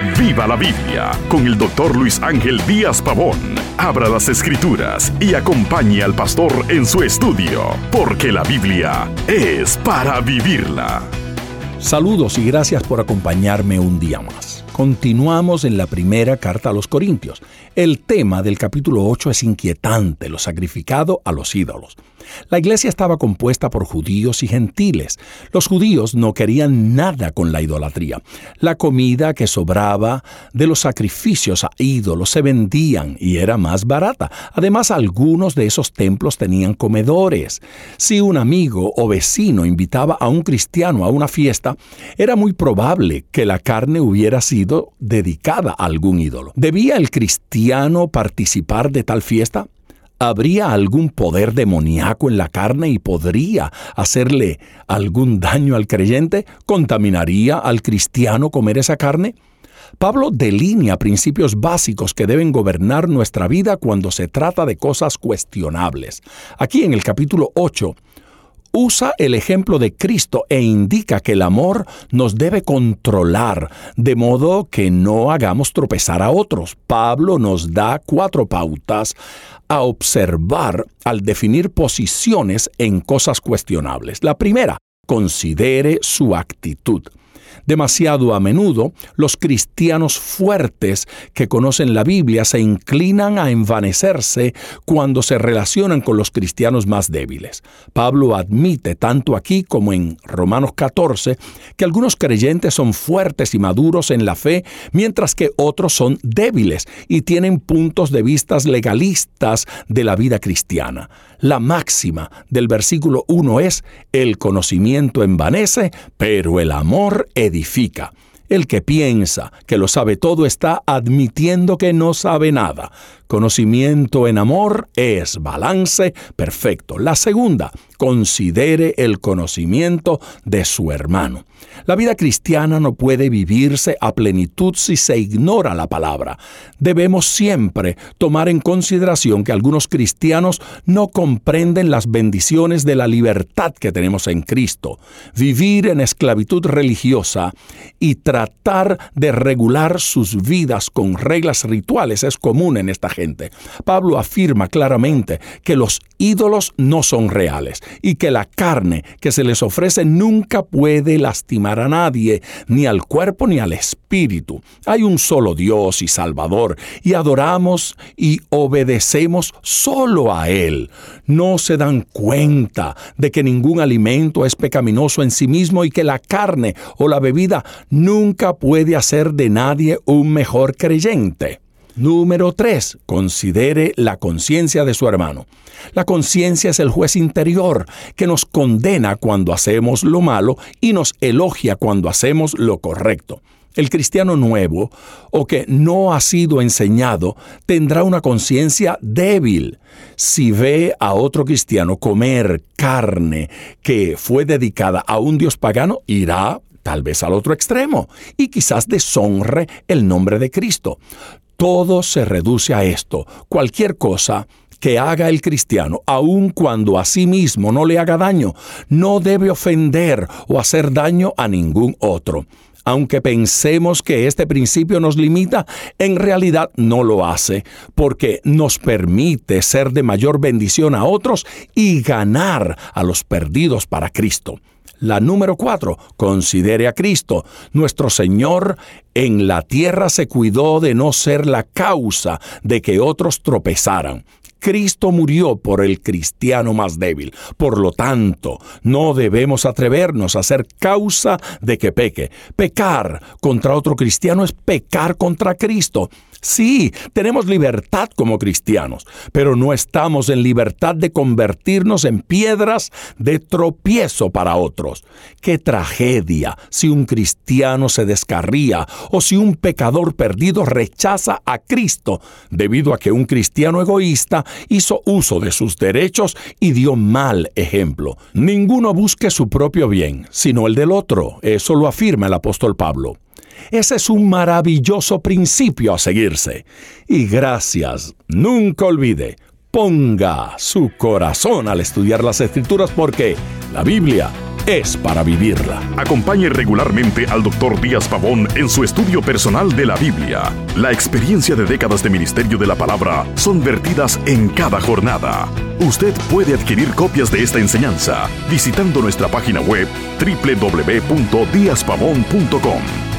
Viva la Biblia con el doctor Luis Ángel Díaz Pavón. Abra las escrituras y acompañe al pastor en su estudio, porque la Biblia es para vivirla. Saludos y gracias por acompañarme un día más. Continuamos en la primera carta a los Corintios. El tema del capítulo 8 es inquietante, lo sacrificado a los ídolos. La iglesia estaba compuesta por judíos y gentiles. Los judíos no querían nada con la idolatría. La comida que sobraba de los sacrificios a ídolos se vendían y era más barata. Además, algunos de esos templos tenían comedores. Si un amigo o vecino invitaba a un cristiano a una fiesta, era muy probable que la carne hubiera sido dedicada a algún ídolo. ¿Debía el cristiano participar de tal fiesta? ¿Habría algún poder demoníaco en la carne y podría hacerle algún daño al creyente? ¿Contaminaría al cristiano comer esa carne? Pablo delinea principios básicos que deben gobernar nuestra vida cuando se trata de cosas cuestionables. Aquí en el capítulo 8 usa el ejemplo de Cristo e indica que el amor nos debe controlar, de modo que no hagamos tropezar a otros. Pablo nos da cuatro pautas a observar al definir posiciones en cosas cuestionables. La primera, considere su actitud. Demasiado a menudo, los cristianos fuertes que conocen la Biblia se inclinan a envanecerse cuando se relacionan con los cristianos más débiles. Pablo admite, tanto aquí como en Romanos 14, que algunos creyentes son fuertes y maduros en la fe, mientras que otros son débiles y tienen puntos de vista legalistas de la vida cristiana. La máxima del versículo 1 es, el conocimiento envanece, pero el amor edifica. El que piensa que lo sabe todo está admitiendo que no sabe nada. Conocimiento en amor es balance perfecto. La segunda, considere el conocimiento de su hermano. La vida cristiana no puede vivirse a plenitud si se ignora la palabra. Debemos siempre tomar en consideración que algunos cristianos no comprenden las bendiciones de la libertad que tenemos en Cristo. Vivir en esclavitud religiosa y tratar de regular sus vidas con reglas rituales es común en esta Pablo afirma claramente que los ídolos no son reales y que la carne que se les ofrece nunca puede lastimar a nadie, ni al cuerpo ni al espíritu. Hay un solo Dios y Salvador, y adoramos y obedecemos solo a Él. No se dan cuenta de que ningún alimento es pecaminoso en sí mismo y que la carne o la bebida nunca puede hacer de nadie un mejor creyente. Número 3. Considere la conciencia de su hermano. La conciencia es el juez interior que nos condena cuando hacemos lo malo y nos elogia cuando hacemos lo correcto. El cristiano nuevo o que no ha sido enseñado tendrá una conciencia débil. Si ve a otro cristiano comer carne que fue dedicada a un dios pagano, irá tal vez al otro extremo y quizás deshonre el nombre de Cristo. Todo se reduce a esto. Cualquier cosa que haga el cristiano, aun cuando a sí mismo no le haga daño, no debe ofender o hacer daño a ningún otro. Aunque pensemos que este principio nos limita, en realidad no lo hace, porque nos permite ser de mayor bendición a otros y ganar a los perdidos para Cristo. La número cuatro, considere a Cristo. Nuestro Señor en la tierra se cuidó de no ser la causa de que otros tropezaran. Cristo murió por el cristiano más débil. Por lo tanto, no debemos atrevernos a ser causa de que peque. Pecar contra otro cristiano es pecar contra Cristo. Sí, tenemos libertad como cristianos, pero no estamos en libertad de convertirnos en piedras de tropiezo para otros. Qué tragedia si un cristiano se descarría o si un pecador perdido rechaza a Cristo debido a que un cristiano egoísta hizo uso de sus derechos y dio mal ejemplo. Ninguno busque su propio bien, sino el del otro. Eso lo afirma el apóstol Pablo. Ese es un maravilloso principio a seguirse. Y gracias, nunca olvide, ponga su corazón al estudiar las escrituras porque la Biblia es para vivirla. Acompañe regularmente al Dr. Díaz Pavón en su estudio personal de la Biblia. La experiencia de décadas de ministerio de la palabra son vertidas en cada jornada. Usted puede adquirir copias de esta enseñanza visitando nuestra página web www.diazpavón.com.